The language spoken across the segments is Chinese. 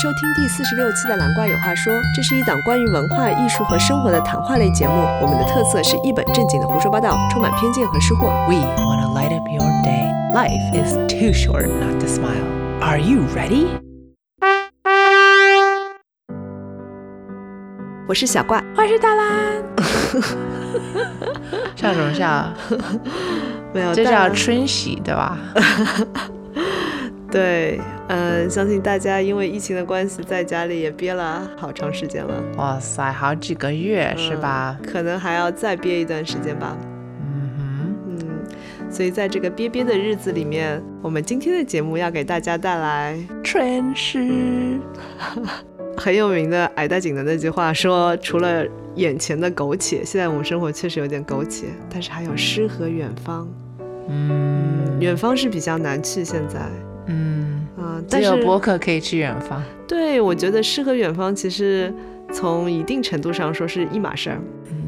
收听第四十六期的《蓝瓜有话说》，这是一档关于文化艺术和生活的谈话类节目。我们的特色是一本正经的胡说八道，充满偏见和失货。We wanna light up your day. Life is too short not to smile. Are you ready? 我是小怪，我是大蓝。笑什么笑？没有，这叫春喜，对吧？对，嗯，相信大家因为疫情的关系，在家里也憋了好长时间了，哇塞，好几个月是吧？嗯可能还要再憋一段时间吧。嗯哼嗯，所以在这个憋憋的日子里面，我们今天的节目要给大家带来哼，春诗。很有名的矮大紧的那句话，说除了眼前的苟且，现在我们生活确实有点苟且，但是还有诗和远方。嗯远方是比较难去，现在，嗯，嗯、只有播客可以去远方。对我觉得诗和远方其实从一定程度上说是一码事儿，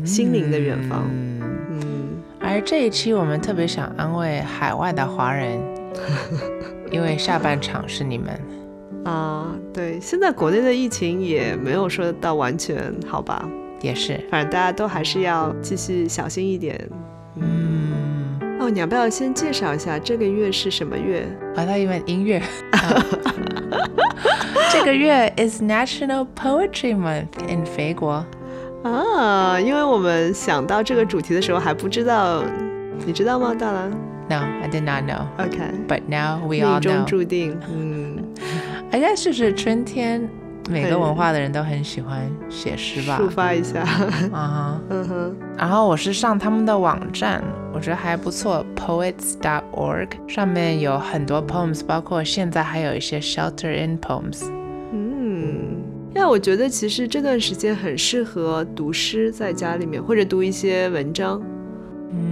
心灵的远方。嗯，嗯，而这一期我们特别想安慰海外的华人，因为下半场是你们。啊，对，现在国内的疫情也没有说到完全好吧，也是，反正大家都还是要继续小心一点。嗯，哦，你要不要先介绍一下这个月是什么月？我还以为音乐。这个月 is National Poetry Month in 肥国。啊，因为我们想到这个主题的时候还不知道，你知道吗，大郎 No, I did not know,？OK，but now we all 命中 know. 注定。嗯，I guess 就是春天，每个文化的人都很喜欢写诗吧。抒发一下。啊哈。嗯哼，然后我是上他们的网站，我觉得还不错，poets.org，上面有很多 poems，包括现在还有一些 shelter in poems。嗯，那我觉得其实这段时间很适合读诗，在家里面或者读一些文章，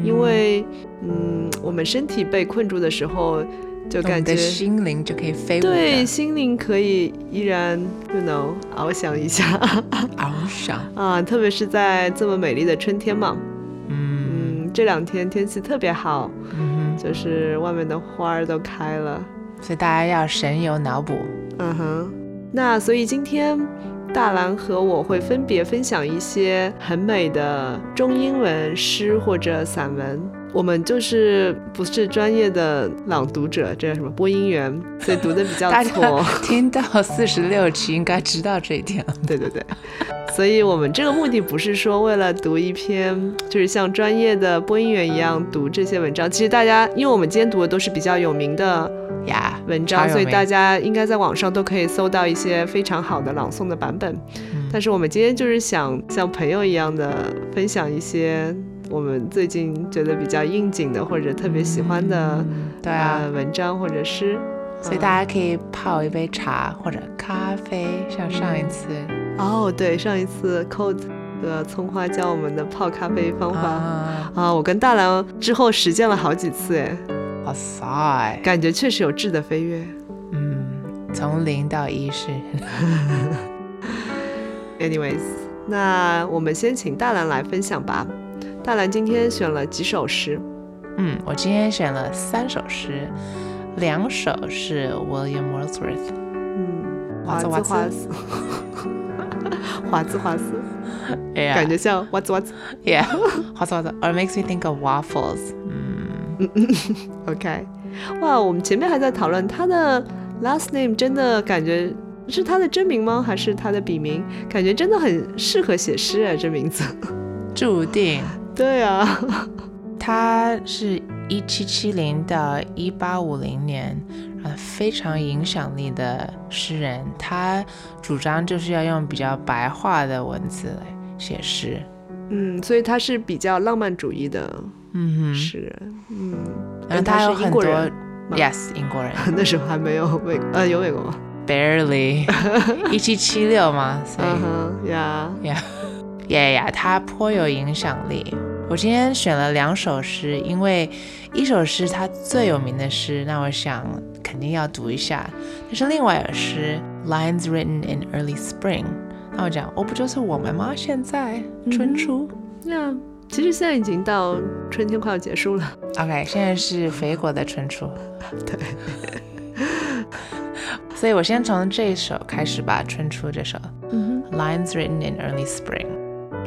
因为嗯，我们身体被困住的时候，就感觉心灵就可以飞舞对心灵可以依然，you know，翱翔一下 翱翔。啊，特别是在这么美丽的春天嘛。嗯嗯，这两天天气特别好，嗯就是外面的花儿都开了。所以大家要神游脑补。嗯哼，那所以今天大蓝和我会分别分享一些很美的中英文诗或者散文。我们就是不是专业的朗读者，这叫什么播音员，所以读的比较大错。听到四十六期应该知道这一点了。对对对，所以我们这个目的不是说为了读一篇，就是像专业的播音员一样读这些文章。其实大家，因为我们今天读的都是比较有名的呀，文章，所以大家应该在网上都可以搜到一些非常好的朗诵的版本。嗯但是我们今天就是想像朋友一样的分享一些我们最近觉得比较应景的或者特别喜欢的、嗯对啊呃，文章或者诗。所以大家可以泡一杯茶或者咖啡，像上一次哦，对，上一次 Code 的葱花教我们的泡咖啡方法。啊，啊，我跟大蓝之后实践了好几次，哎，哇塞，感觉确实有质的飞跃。嗯，从零到一是 Anyways，那我们先请大蓝来分享吧。大蓝今天选了几首诗？嗯，我今天选了三首诗，两首是 William Wordsworth，嗯，华华兹华兹 兹华兹华斯，哎呀感觉像哇兹哇兹。，Yeah，华兹华兹，or makes me think of waffles，嗯，OK，哇，我们前面还在讨论他的 last name，真的感觉是他的真名吗？还是他的笔名？感觉真的很适合写诗啊，这名字。注定对啊，他是一七七零到一八五零年，呃，非常影响力的诗人。他主张就是要用比较白话的文字来写诗。嗯，所以他是比较浪漫主义的嗯诗人。嗯，哼，然后他有很多英国人，yes，英国人。那时候还没有美，呃，有美国。吗？，barely，一七七六嘛，所以。嗯哼呀，呀呀呀，他颇有影响力。我今天选了两首诗，因为一首诗它最有名的诗，那我想肯定要读一下。但是另外一首诗，Lines written in early spring，那我讲，我，不就是我们吗？现在春初。那其实现在已经到春天快要结束了。OK，现在是肥果的春初。对，所以我先从这一首开始吧，《春初》这首。嗯 Lines written in early spring，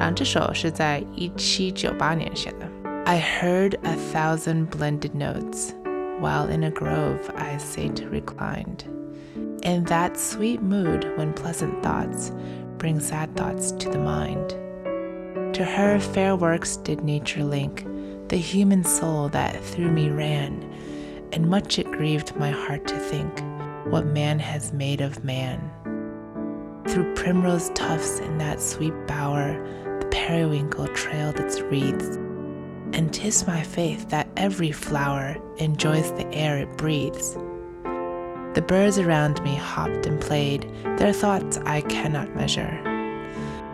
然后这首是在一七九八年写的。I heard a thousand blended notes while in a grove I sate reclined. In that sweet mood when pleasant thoughts bring sad thoughts to the mind. To her fair works did nature link the human soul that through me ran, and much it grieved my heart to think what man has made of man. Through primrose tufts in that sweet bower, the periwinkle trailed its wreaths. And 'tis my faith that every flower enjoys the air it breathes. The birds around me hopped and played, their thoughts I cannot measure.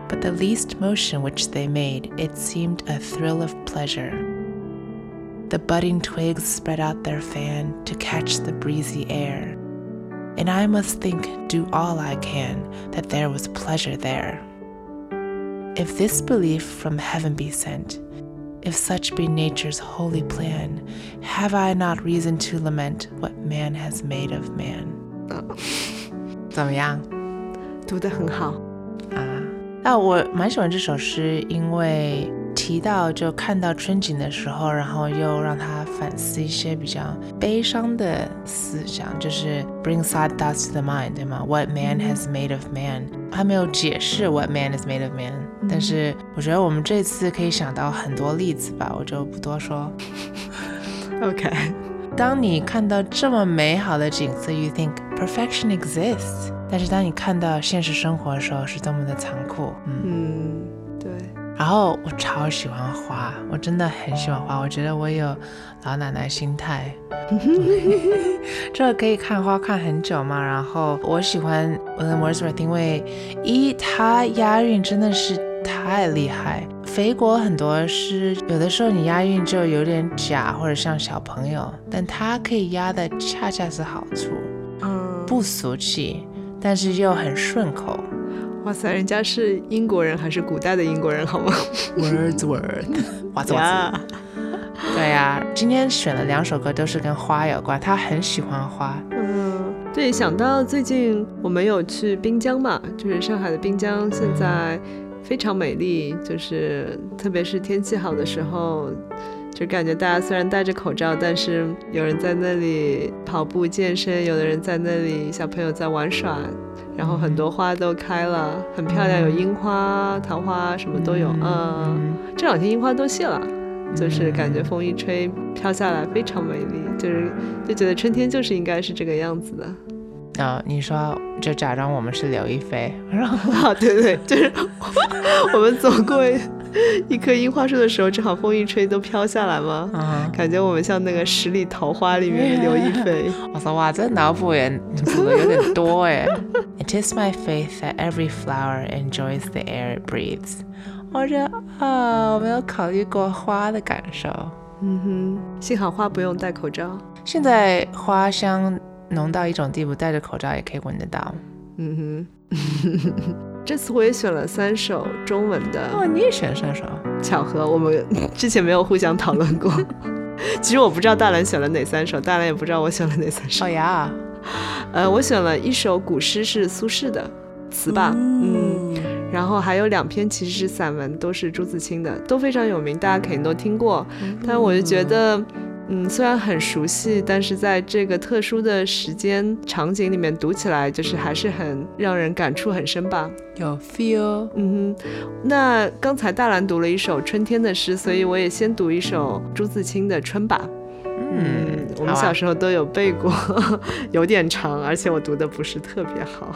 But the least motion which they made, it seemed a thrill of pleasure. The budding twigs spread out their fan to catch the breezy air and I must think, do all I can, that there was pleasure there. If this belief from heaven be sent, if such be nature's holy plan, have I not reason to lament what man has made of man? 怎么样？哼，读得很好。啊，那我蛮喜欢这首诗，因为提到就看到春景的时候，然后又让他反思一些比较悲伤的思想，就是 bring sad thoughts to the mind，对吗？What man has made of man？他没有解释 what man is made of man， 但是我觉得我们这次可以想到很多例子吧，我就不多说。OK，当你看到这么美好的景色，you think perfection exists，但是当你看到现实生活的时候，是多么的残酷。嗯。嗯，对，然后我超喜欢花，我真的很喜欢花。我觉得我有老奶奶心态，这个可以看花看很久嘛。然后我喜欢 William Wordsworth，因为一他押韵真的是太厉害。肥国很多诗，有的时候你押韵就有点假，或者像小朋友，但他可以押的恰恰是好处，嗯，不俗气，但是又很顺口。哇塞，人家是英国人还是古代的英国人好吗？Wordsworth，哇塞 哇塞。对呀、今天选了两首歌都是跟花有关，他很喜欢花。嗯，对，想到最近我们有去滨江嘛，就是上海的滨江，现在非常美丽，就是特别是天气好的时候。就感觉大家虽然戴着口罩，但是有人在那里跑步健身，有的人在那里小朋友在玩耍，然后很多花都开了，很漂亮，有樱花、桃花什么都有。嗯，这两天樱花都谢了，就是感觉风一吹飘下来非常美丽，就是就觉得春天就是应该是这个样子的。啊、你说就假装我们是刘亦菲，然后 啊，对对，就是我们走过一棵樱花树的时候，正好风一吹都飘下来嘛，嗯，感觉我们像那个十里桃花里面的刘亦菲。我说哇，这脑补也补的有点多哎。It is my faith that every flower enjoys the air it breathes。我觉得啊，我没有考虑过花的感受。嗯哼，幸好花不用戴口罩。现在花香浓到一种地步，戴着口罩也可以闻得到。嗯哼，这次我也选了三首中文的。哦，你也选三首？巧合，我们 之前没有互相讨论过。其实我不知道大兰选了哪三首，大兰也不知道我选了哪三首。哦呀，呃，我选了一首古诗是苏轼的词吧，嗯，然后还有两篇其实是散文，都是朱自清的，都非常有名，大家肯定都听过。但我就觉得，嗯，虽然很熟悉，但是在这个特殊的时间场景里面读起来，就是还是很让人感触很深吧。有 feel。嗯哼，那刚才大兰读了一首春天的诗，所以我也先读一首朱自清的《春》吧。嗯，我们小时候都有背过，有点长，而且我读的不是特别好。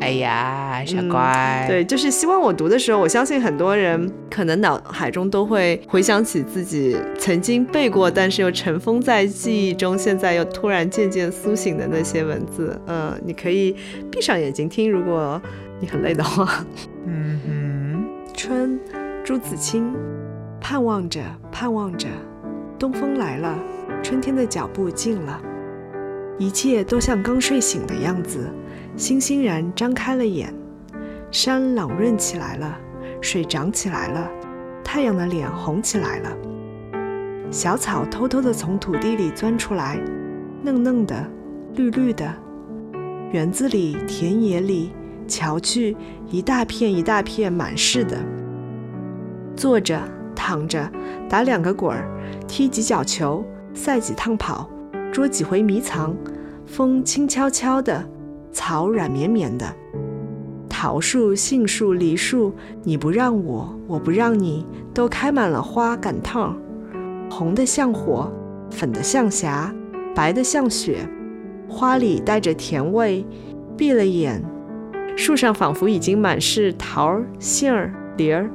哎呀，小嗯乖，对，就是希望我读的时候，我相信很多人可能脑海中都会回想起自己曾经背过，但是又尘封在记忆中，现在又突然渐渐苏醒的那些文字。嗯，你可以闭上眼睛听，如果你很累的话。嗯哼，春，朱自清。盼望着，盼望着，东风来了，春天的脚步近了，一切都像刚睡醒的样子，欣欣然张开了眼。山朗润起来了，水涨起来了，太阳的脸红起来了。小草偷偷地从土地里钻出来，嫩嫩的，绿绿的。园子里、田野里，瞧去，一大片一大片满是的。坐着、躺着，打两个滚儿，踢几脚球，赛几趟跑，捉几回迷藏。风轻悄悄的，草软绵绵的。桃树、杏树、梨树，你不让我，我不让你，都开满了花赶趟，红的像火，粉的像霞，白的像雪。花里带着甜味，闭了眼，树上仿佛已经满是桃儿、杏儿、梨儿。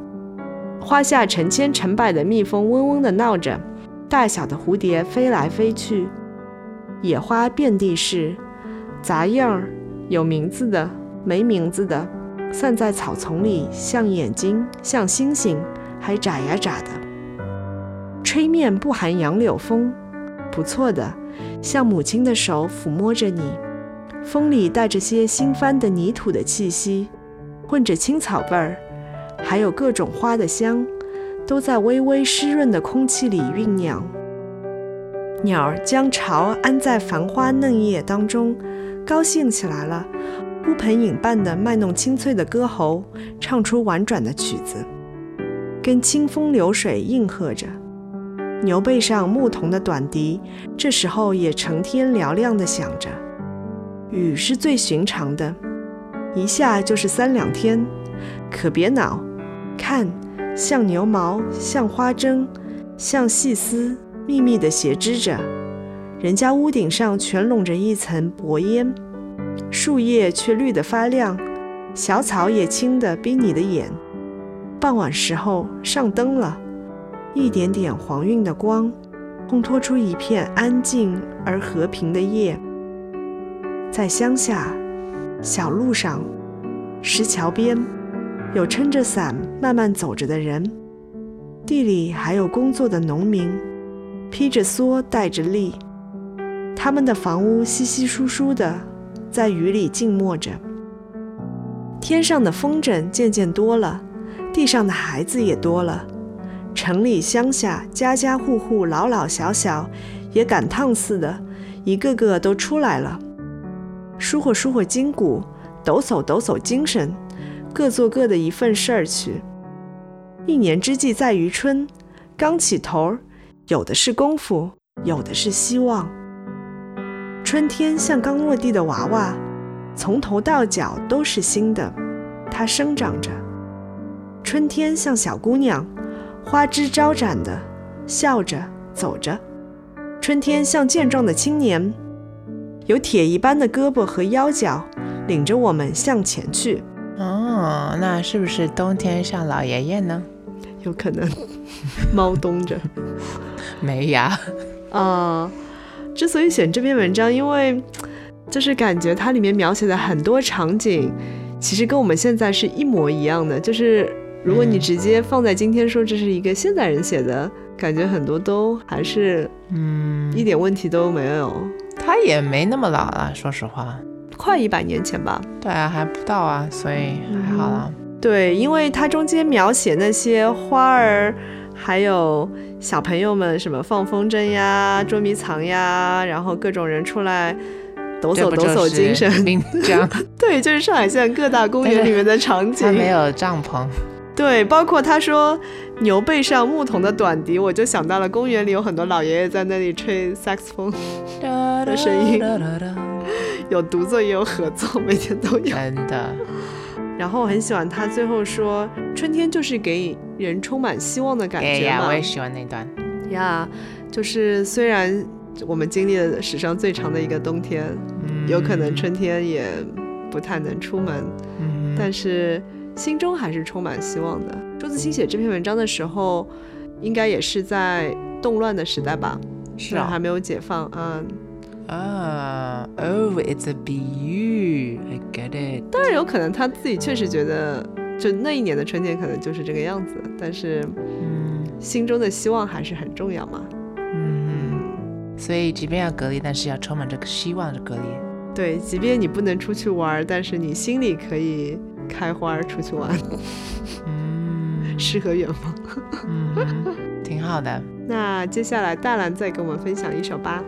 花下成千成百的蜜蜂嗡嗡地闹着，大小的蝴蝶飞来飞去，野花遍地是，杂样儿，有名字的，没名字的，散在草丛里，像眼睛，像星星，还眨呀眨的。吹面不含杨柳风，不错的，像母亲的手抚摸着你，风里带着些新翻的泥土的气息，混着青草味儿。还有各种花的香，都在微微湿润的空气里酝酿。鸟儿将巢安在繁花嫩叶当中，高兴起来了，呼朋引伴地卖弄清脆的歌喉，唱出婉转的曲子，跟清风流水应和着。牛背上牧童的短笛，这时候也成天嘹亮地响着。雨是最寻常的，一下就是三两天。可别恼，看，像牛毛，像花针，像细丝，密密地斜织着。人家屋顶上全笼着一层薄烟，树叶却绿得发亮，小草也青得逼你的眼。傍晚时候上灯了，一点点黄晕的光，烘托出一片安静而和平的夜。在乡下，小路上，石桥边。有撑着伞慢慢走着的人，地里还有工作的农民，披着蓑带着笠，他们的房屋稀稀疏疏的，在雨里静默着。天上的风筝渐渐多了，地上的孩子也多了，城里乡下家家户户老老小小也赶趟似的，一个个都出来了，舒活舒活筋骨，抖擞抖擞精神。各做各的一份事儿去。一年之计在于春，刚起头儿，有的是功夫，有的是希望。春天像刚落地的娃娃，从头到脚都是新的，它生长着。春天像小姑娘，花枝招展的，笑着走着。春天像健壮的青年，有铁一般的胳膊和腰脚，领着我们向前去。哦，那是不是冬天像老爷爷呢？有可能，猫冬着，没牙。啊，之所以选这篇文章，因为就是感觉它里面描写的很多场景，其实跟我们现在是一模一样的。就是如果你直接放在今天说这是一个现代人写的，感觉很多都还是嗯一点问题都没有。他也没那么老了，说实话。快一百年前吧，对啊，还不到啊，所以还好啦。对，因为它中间描写那些花儿，还有小朋友们什么放风筝呀、捉迷藏呀，然后各种人出来抖擞抖擞精神，这样。对，就是上海现在各大公园里面的场景。没有帐篷。对，包括他说牛背上牧童的短笛，我就想到了公园里有很多老爷爷在那里吹萨克斯风的声音。有独奏也有合奏，每天都有。真的。然后我很喜欢他最后说，春天就是给人充满希望的感觉嘛。我也喜欢那段。呀，就是虽然我们经历了史上最长的一个冬天，有可能春天也不太能出门，但是心中还是充满希望的。朱自清写这篇文章的时候，应该也是在动乱的时代吧？是啊，还没有解放嗯。啊，Oh, it's a BU. I get it. 当然有可能他自己确实觉得，就那一年的春天可能就是这个样子，但是，嗯，心中的希望还是很重要嘛。嗯，所以即便要隔离，但是要充满这个希望的隔离。对，即便你不能出去玩，但是你心里可以开花出去玩。嗯，诗和远方。嗯，挺好的。那接下来大兰再跟我们分享一首吧。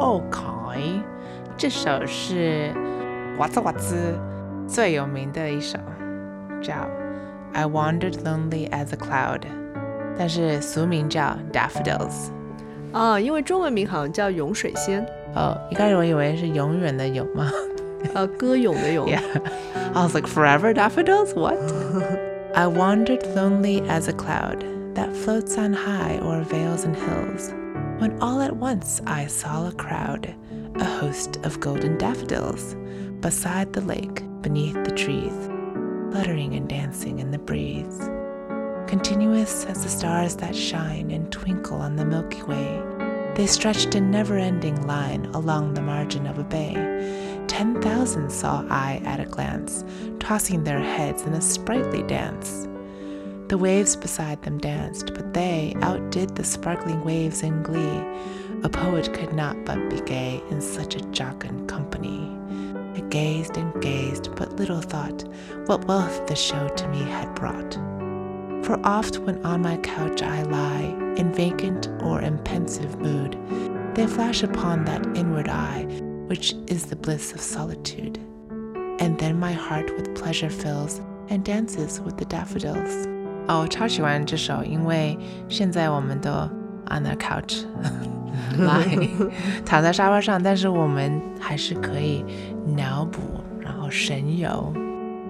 OK，这首是 哇兹哇兹最有名的一首叫《I Wandered Lonely as a Cloud》，但是俗名叫《Daffodils》。啊，因为中文名好像叫咏水仙。哦，一开始我以为是永远的永吗？呃，歌咏的咏。Yeah. I was like, forever daffodils? What? I wandered lonely as a cloud that floats on high o'er vales and hills, when all at once I saw a crowd, a host of golden daffodils, beside the lake, beneath the trees, fluttering and dancing in the breeze. Continuous as the stars that shine and twinkle on the Milky Way, they stretched in never ending line along the margin of a bay. Ten thousand saw I at a glance, tossing their heads in a sprightly dance. The waves beside them danced, but they outdid the sparkling waves in glee. A poet could not but be gay in such a jocund company. I gazed and gazed, but little thought what wealth the show to me had brought. For oft when on my couch I lie, in vacant or in pensive mood, they flash upon that inward eye, which is the bliss of solitude. And then my heart with pleasure fills and dances with the daffodils. 哦，我超喜欢这首，因为现在我们都 on the couch 躺在沙发上，但是我们还是可以脑补，然后神游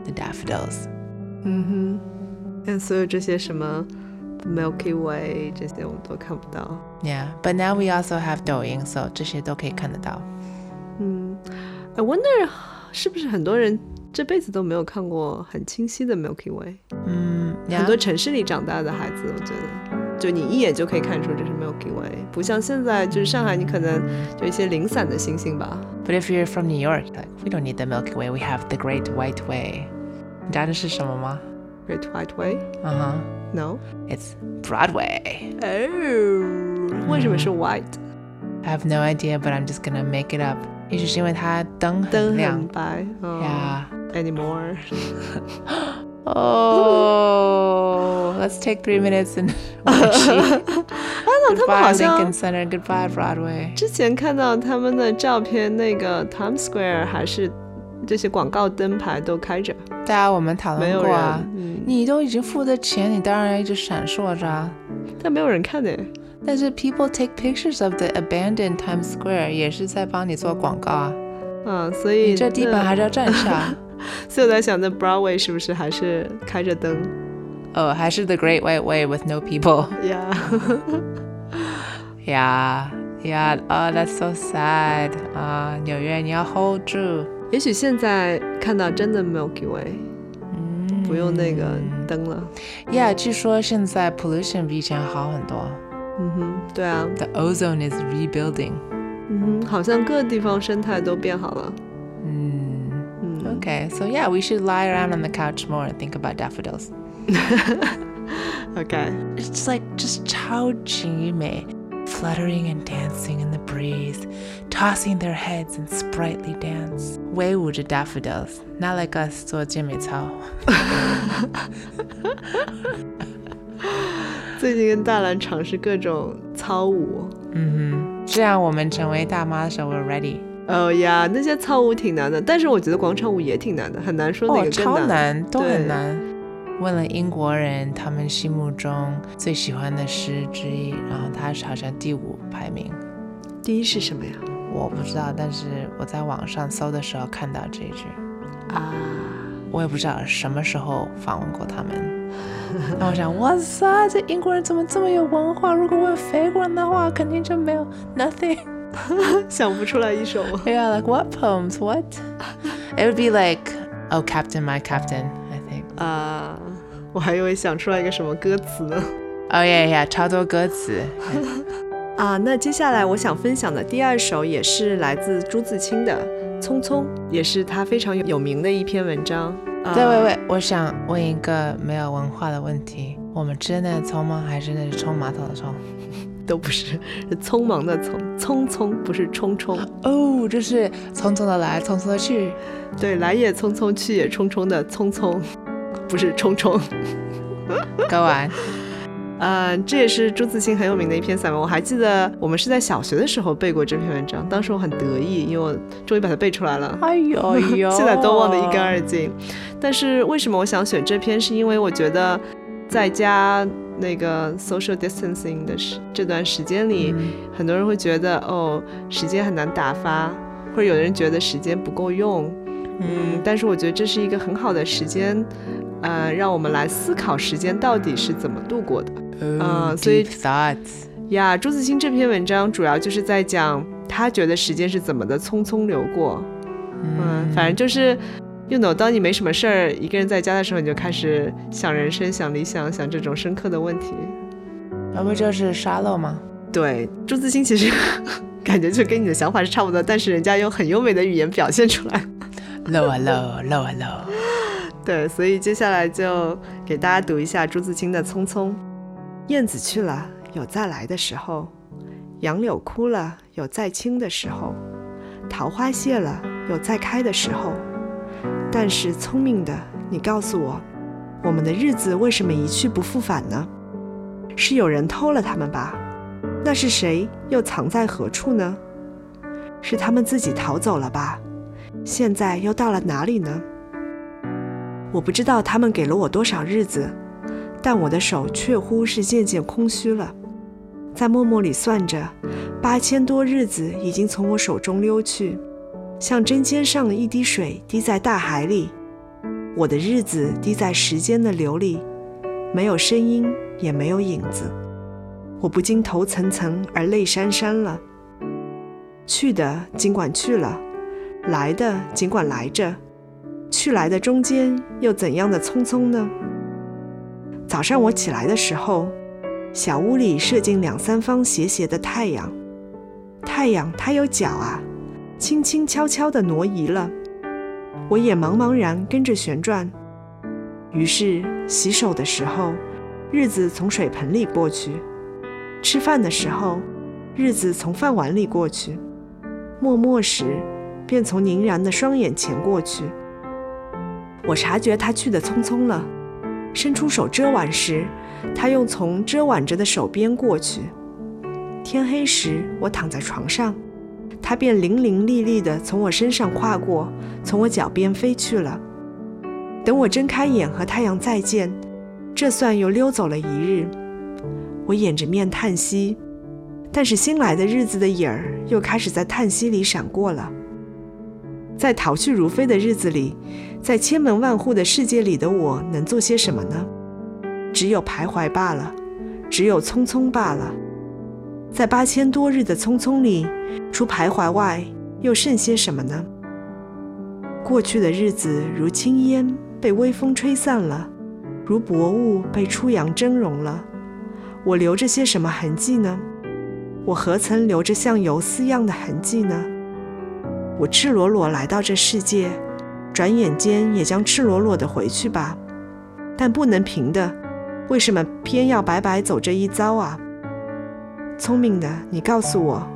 the daffodils。嗯哼，但所有这些什么 Milky Way 这些我们都看不到。Yeah, but now we also have 抖音，so 这些都可以看得到。嗯，I wonder 是不是很多人这辈子都没有看过很清晰的 Milky Way？嗯，很多城市里长大的孩子，我觉得，就你一眼就可以看出这是 Milky Way，不像现在就是上海，你可能就一些零散的星星吧。 But if you're from New York, like we don't need the Milky Way, we have the Great White Way. 你知道这是什么吗？ Great White Way？嗯哼、 No？ It's Broadway. 哦，为什么是 white？ I have no idea, but I'm just gonna make it up. 也许是因为它灯灯很亮很。白。哦 Yeah. Anymore？ Oh, let's take three minutes and 啊，那他们好 goodbye 像 Lincoln Center, goodbye Broadway. 之前看到他们的照片，那个 Times Square 还是这些广告灯牌都开着，对啊，我们讨没有论过啊人。。嗯，你都已经付的钱，你当然要一直闪烁着啊。但没有人看呢。但是 people take pictures of the abandoned Times Square 也是在帮你做广告啊。嗯，所以你这地板那还是要站下。 所以我在想，那 Broadway 是不是还是开着灯哦，还是 The Great White Way with no people. Yeah，yeah yeah. Oh, that's so sad. 啊、纽约你要 hold 住。也许现在看到真的 Milky Way，嗯不用那个灯了。Yeah，据说现在 pollution 比以前好很多。嗯哼，对啊，The ozone is rebuilding. 嗯哼，好像各地方生态都变好了。嗯嗯 Okay, so yeah, we should lie around on the couch more and think about daffodils. ，OK， It's like just 超级美, fluttering and dancing in the breeze, tossing their heads in sprightly dance. 威武着 daffodils, not like us 做健美操。最近跟大兰尝试各种操舞。嗯哼，这样我们成为大妈的时候，we're ready。 哦呀，那些操舞挺难的，但是我觉得广场舞也挺难的，很难说哪个更难。难，都很难。问了英国人他们心目中最喜欢的诗之一，然后他是好像第五排名，第一是什么呀？我不知道，但是我在网上搜的时候看到这一句，啊，我也不知道什么时候访问过他们。那我想，哇塞，这英国人怎么这么有文化？如果我有法国人的话，肯定就没有 nothing。想不出来一首。Yeah, like what poems? What? It would be like, oh, Captain, my Captain. I think. 啊，我还以为想出来一个什么歌词呢。Oh yeah, yeah，超多歌词。啊，那接下来我想分享的第二首也是来自朱自清的《匆匆》，也是他非常有名的一篇文章。啊对，喂喂，我想问一个没有文化的问题：我们吃的那个葱吗？还是那是冲马桶的冲？都不是，是匆忙的匆，匆匆不是匆匆。哦，这是匆匆的来，匆匆的去。对，来也匆匆，去也匆匆的匆匆，不是匆匆。歌完。嗯，这也是朱自清很有名的一篇散文。我还记得我们是在小学的时候背过这篇文章，当时我很得意，因为我终于把它背出来了。哎呦呦，现在都忘得一干二净。但是为什么我想选这篇？是因为我觉得在家那个 social distancing 的时这段时间里，很多人会觉得哦，时间很难打发，或者有的人觉得时间不够用。嗯，但是我觉得这是一个很好的时间，呃，让我们来思考时间到底是怎么度过的。嗯，所以 thoughts 呀，朱自清这篇文章主要就是在讲他觉得时间是怎么的匆匆流过。嗯，反正就是，you know，当你没什么事儿，一个人在家的时候，你就开始想人生、想理想、想这种深刻的问题。那不就是沙漏吗？对，朱自清其实 感觉就跟你的想法是差不多，但是人家用很优美的语言表现出来。low 啊 low low 啊 low。对，所以接下来就给大家读一下朱自清的《匆匆》。燕子去了，有再来的时候；杨柳枯了，有再青的时候；桃花谢了，有再开的时候。但是聪明的，你告诉我，我们的日子为什么一去不复返呢？是有人偷了他们吧？那是谁？又藏在何处呢？是他们自己逃走了吧？现在又到了哪里呢？我不知道他们给了我多少日子，但我的手确乎是渐渐空虚了。在默默里算着，八千多日子已经从我手中溜去，像针尖上的一滴水滴在大海里。我的日子滴在时间的流里，没有声音，也没有影子。我不禁头层层而泪潸潸了。去的尽管去了。来的尽管来着，去来的中间又怎样的匆匆呢？早上我起来的时候，小屋里射进两三方斜斜的太阳，太阳它有脚啊，轻轻悄悄地挪移了，我也茫茫然跟着旋转。于是洗手的时候，日子从水盆里过去；吃饭的时候，日子从饭碗里过去；默默时。便从凝然的双眼前过去。我察觉他去的匆匆了，伸出手遮挽时，他又从遮挽着的手边过去。天黑时，我躺在床上，他便伶伶俐俐地从我身上跨过，从我脚边飞去了。等我睁开眼和太阳再见，这算又溜走了一日。我掩着面叹息，但是新来的日子的影儿又开始在叹息里闪过了。在逃去如飞的日子里，在千门万户的世界里的我能做些什么呢？只有徘徊罢了，只有匆匆罢了。在八千多日的匆匆里，除徘徊外，又剩些什么呢？过去的日子如轻烟，被微风吹散了；如薄雾，被初阳蒸融了。我留着些什么痕迹呢？我何曾留着像游丝样的痕迹呢？我赤裸裸来到这世界，转眼间也将赤裸裸的回去吧。但不能平的，为什么偏要白白走这一遭啊？聪明的，你告诉我，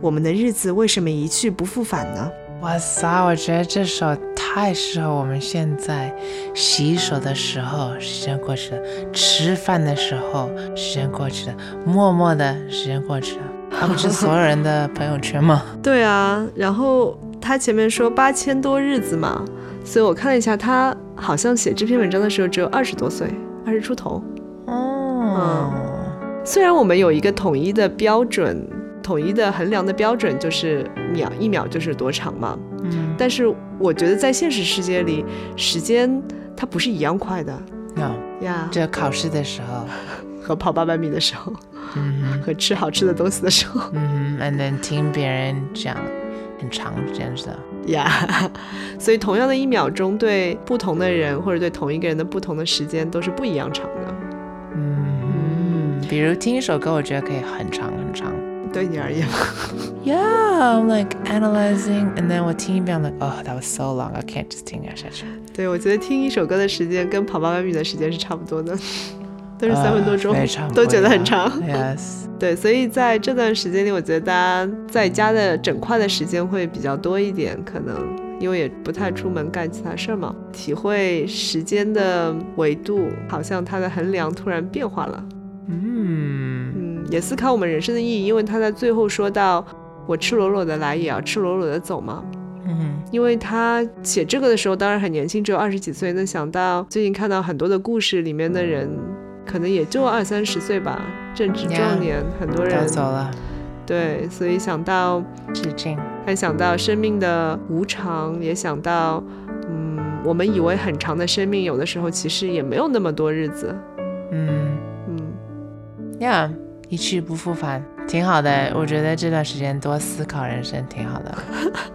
我们的日子为什么一去不复返呢？哇塞，我觉得这首太适合我们现在洗手的时候，时间过去了；吃饭的时候，时间过去了；默默的时间过去了。他不是所有人的朋友圈吗？对啊，然后他前面说八千多日子嘛，所以我看了一下，他好像写这篇文章的时候只有二十多岁，二十出头。哦，虽然我们有一个统一的标准，统一的衡量的标准就是秒一秒就是多长嘛，嗯，但是我觉得在现实世界里，时间它不是一样快的。no 呀，这考试的时候。和跑八百米的时候。嗯和吃好吃的东西的时候，嗯，and then 听别人讲很长这样子的，呀，所以同样的一秒钟，对不同的人或者对同一个人的不同的时间都是不一样长的。嗯，比如听一首歌，我觉得可以很长很长。对你而言，Yeah, I'm like analyzing, and then 我听一遍，like oh that was so long, I can't just 听下去。对，我觉得听一首歌的时间跟跑八百米的时间是差不多的。都是三分多钟，都觉得很长。Yes，对，所以在这段时间里，我觉得大家在家的整块的时间会比较多一点，可能因为也不太出门干其他事儿嘛，体会时间的维度，好像它的衡量突然变化了。嗯。也思考我们人生的意义，因为他在最后说到“我赤裸裸的来，也要赤裸裸的走”嘛。嗯因为他写这个的时候当然很年轻，只有二十几岁。那想到最近看到很多的故事里面的人，可能也就二三十岁吧，正值壮 Yeah，年，很多，人都走了，对，所以想到致敬。还想到生命的无常，也想到，嗯，我们以为很长的生命，有的时候其实也没有那么多日子。嗯嗯，，Yeah，一去不复返，挺好的。我觉得这段时间多思考人生挺好的。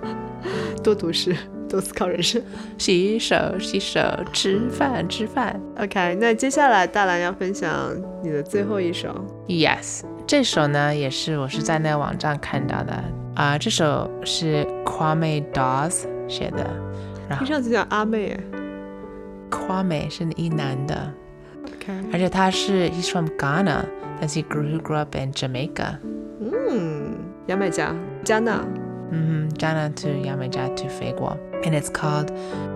多读诗，多思考人生。洗手，洗手，吃饭，吃饭。OK，那接下来大兰要分享你的最后一首。Yes，这首呢也是我是在那个网站看到的啊、这首是 Kwame Dawes 写的，然后听上去像阿妹哎。Kwame 是一男的，OK，而且他是 He's from Ghana，但是 he grew he grew up in Jamaica。嗯，牙买加，加纳。嗯哼，加拿to 牙买加 to 飞过，and it's called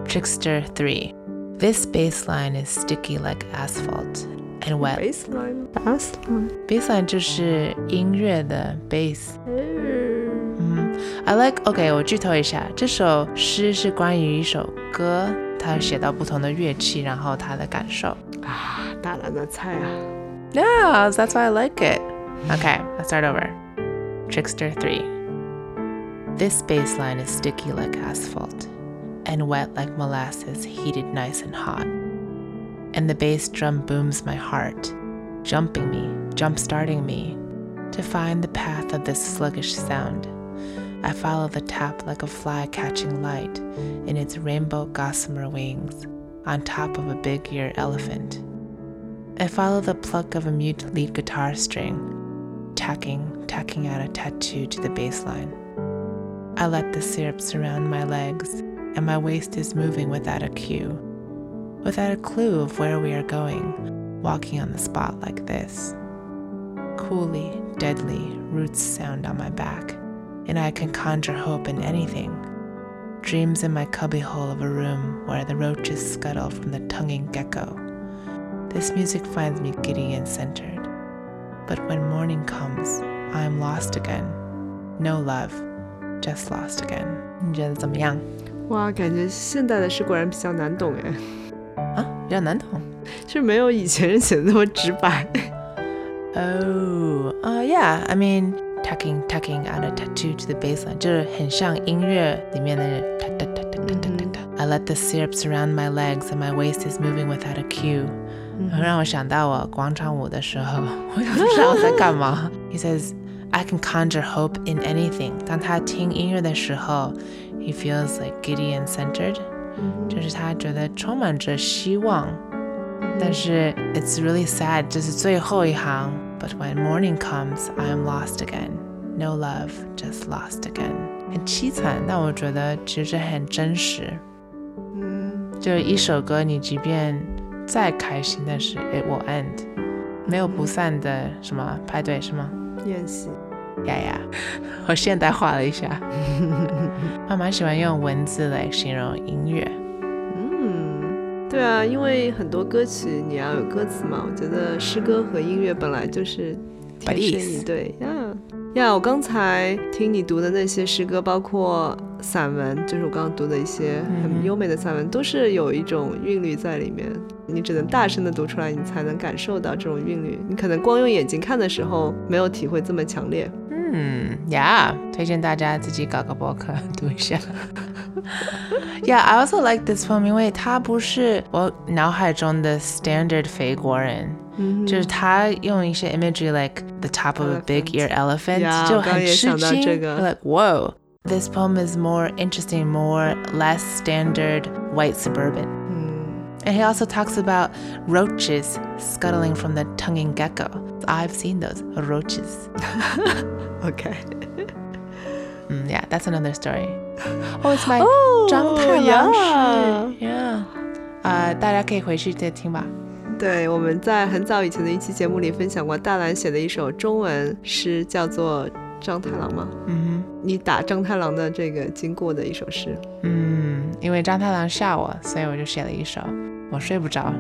Trickster Three. This bass line is sticky like asphalt and wet. Baseline。Baseline。 Bass line 就是音乐的 bass。嗯，I like OK，我剧透一下，这首诗是关于一首歌，它写到不同的乐器，然后他的感受。啊，大兰的菜啊。 Yeah, that's why I like it. Okay, let's start over. Trickster 3. This bass line is sticky like asphalt and wet like molasses heated nice and hot. And the bass drum booms my heart, jumping me, jump starting me to find the path of this sluggish sound. I follow the tap like a fly catching light in its rainbow gossamer wings on top of a big ear elephant. I follow the pluck of a mute lead guitar string, tacking, tacking out a tattoo to the bass line. I let the syrup surround my legs, and my waist is moving without a cue, without a clue of where we are going, walking on the spot like this. Coolly, deadly, roots sound on my back, and I can conjure hope in anything. Dreams in my cubbyhole of a room where the roaches scuttle from the tonguing gecko. This music finds me giddy and centered. But when morning comes, I am lost again. No love, just lost again。你觉得怎么样？哇，感觉现代的诗果然比较难懂哎。啊，比较难懂，就是没有以前人写的那么直白。Oh, uh, yeah. I mean, tucking, tucking out a tattoo to the baseline，就是很像音乐里面的哒哒哒哒哒哒哒。I let the syrup surround my legs and my waist is moving without a cue. 让我想到我广场舞的时候，我也不知道我在干嘛。He says, I can conjure hope in anything. 当他听音乐的时候，he feels like giddy and centered，就是他觉得充满着希望。但是 it's really sad，这是最后一行。But when morning comes, I am lost again. No love, just lost again. 很凄惨，但我觉得其实很真实。嗯，就是一首歌，你即便 再开心，但是 it will end，没有不散的什么派对是吗？宴席。呀呀，我现代化了一下。我蛮喜欢用文字来形容音乐。嗯，对啊，因为很多歌曲你要有歌词嘛，我觉得诗歌和音乐本来就是天生一对呀。呀，我刚才听你读的那些诗歌，包括散文，就是我刚刚读的一些很嗯优美的散文，都是有一种韵律在里面。你只能大声的读出来，你才能感受到这种韵律。你可能光用眼睛看的时候，没有体会这么强烈。嗯呀，推荐大家自己搞个博客读一下。yeah, I also like this poem，因为它不是我脑海中的 standard 肥国人。嗯就是他用一些 imagery like the top of a big ear elephant， Yeah，就我刚刚很吃也想到惊。这个 Like whoa, this poem is more interesting, more less standard white suburban. 嗯 And he also talks about roaches scuttling from the tonguing gecko. I've seen those roaches. ，OK。嗯，Yeah, that's another story. Oh, it's my 哦张太郎呀诗。Yeah. 啊，大家可以回去再听吧。 对，我们在很早以前的一期节目里分享过大兰写的一首中文诗，叫做《张太郎》吗？嗯你打张太郎的这个经过的一首诗。嗯，因为张太郎吓我，所以我就写了一首。我睡不着。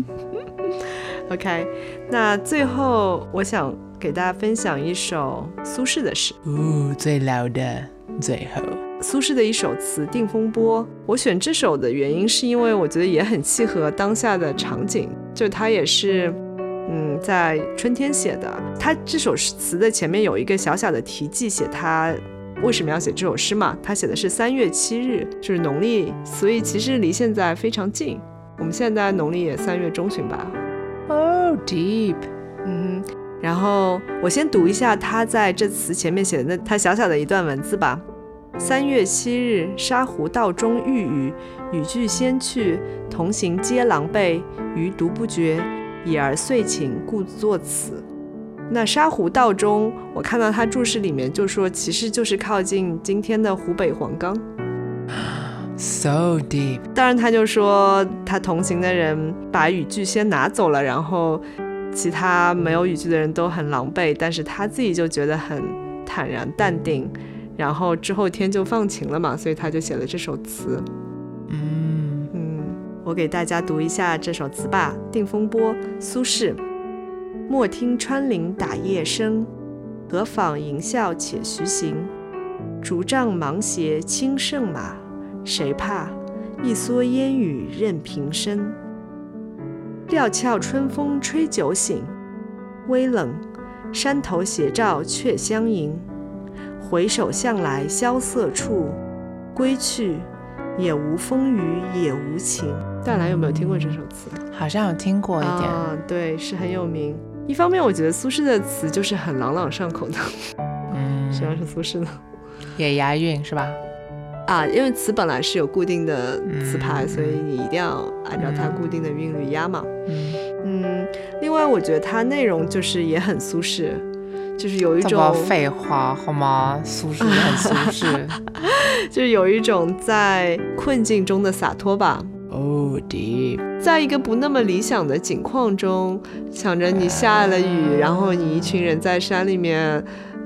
OK，那最后我想给大家分享一首苏轼的诗。哦，最老的最后。苏轼的一首词《定风波》，我选这首的原因是因为我觉得也很契合当下的场景，就它也是，嗯，在春天写的。他这首词的前面有一个小小的题记，写他为什么要写这首诗嘛？他写的是三月七日，就是农历，所以其实离现在非常近。我们现在农历也三月中旬吧。Oh, deep。嗯哼。然后我先读一下他在这词前面写的那他小小的一段文字吧。三月七日，沙湖道中遇雨，雨具先去，同行皆狼狈，余独不觉，已而遂寝，故作此。那沙湖道中，我看到他注释里面就说，其实就是靠近今天的湖北黄冈。So deep。当然，他就说他同行的人把雨具先拿走了，然后其他没有雨具的人都很狼狈，但是他自己就觉得很坦然淡定。然后之后天就放晴了嘛，所以他就写了这首词。嗯嗯，我给大家读一下这首词吧，《定风波》，苏轼。莫听穿林打叶声，何妨吟啸且徐行。竹杖芒鞋轻胜马，谁怕？一蓑烟雨任平生。料峭春风吹酒醒，微冷，山头斜照却相迎。回首向来萧瑟处，归去，也无风雨也无晴。大兰有没有听过这首词？好像有听过一点。啊，对，是很有名。一方面，我觉得苏轼的词就是很朗朗上口的。嗯，实际上是苏轼呢，也押韵是吧？啊，因为词本来是有固定的词牌，嗯所以你一定要按照它固定的韵律押嘛。嗯，嗯，另外我觉得它内容就是也很苏轼，就是有一种废话好吗？苏轼 很苏轼。就是有一种在困境中的洒脱吧。oh deep。在一个不那么理想的境况中，想着你下了雨，然后你一群人在山里面，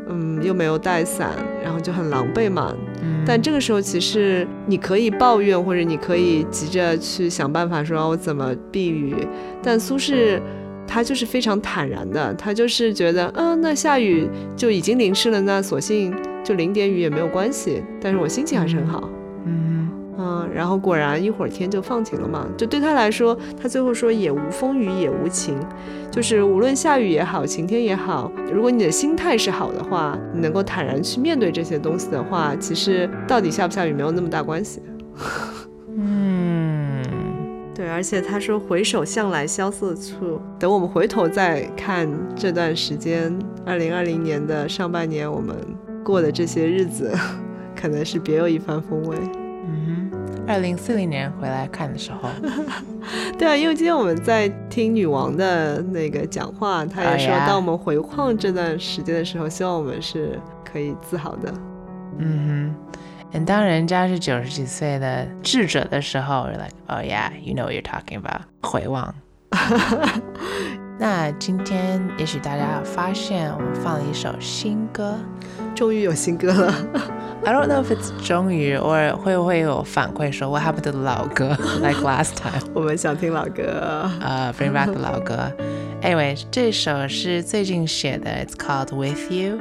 嗯，又没有带伞，然后就很狼狈嘛。嗯，但这个时候，其实你可以抱怨，或者你可以急着去想办法说我怎么避雨。但苏轼他就是非常坦然的，他就是觉得，嗯，那下雨就已经淋湿了，那索性就淋点雨也没有关系。但是我心情还是很好。嗯嗯，然后果然一会儿天就放晴了嘛。就对他来说，他最后说也无风雨也无晴，就是无论下雨也好，晴天也好，如果你的心态是好的话，你能够坦然去面对这些东西的话，其实到底下不下雨没有那么大关系。嗯，对，而且他说回首向来萧瑟处，等我们回头再看这段时间，二零二零年的上半年我们过的这些日子，可能是别有一番风味。嗯哼，二零四零年回来看的时候，对啊，因为今天我们在听女王的那个讲话，她也说当我们回望这段时间的时候，希望我们是可以自豪的。嗯哼。And 当人家是九十几岁的智者的时候，you're like, oh yeah, you know what you're talking about。回望。那今天也许大家发现我们放了一首新歌终于有新歌了， ，I don't know if it's 终于，or 会不会有反馈说 What happened to the 老歌，like last time？我们想听老歌。呃、b r i n g back the 老歌。Anyway，这首是最近写的，It's called With You。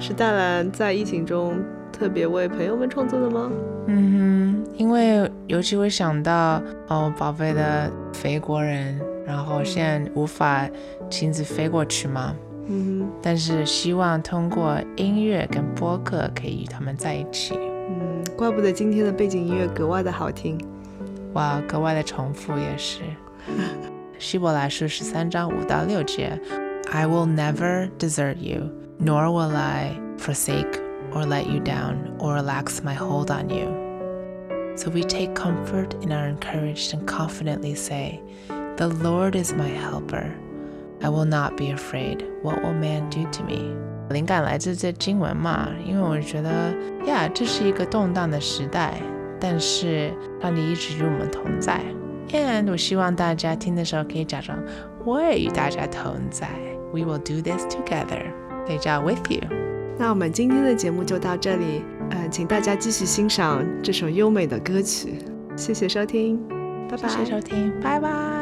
是大兰在疫情中 特别为朋友们创作的吗？嗯哼，因为尤其会想到哦，宝贝的肥国人，然后现在无法亲自飞过去嘛，嗯哼但是希望通过音乐跟播客可以与他们在一起。嗯，怪不得今天的背景音乐格外的好听。哇，格外的重复也是。希伯来书十三章五到六节，I will never desert you, nor will I forsake or let you down or relax my hold on you. So we take comfort and are encouraged and confidently say, The Lord is my helper. I will not be afraid. What will man do to me? 灵感来自这经文嘛，因为我觉得呀，这是一个动荡的时代，但是上帝一直与我们同在。And 我希望大家听的时候可以假装我也与大家同在。We will do this together. 所以叫 with you。 那我们今天的节目就到这里，呃，请大家继续欣赏这首优美的歌曲。谢谢收听，拜拜。谢谢收听，拜拜。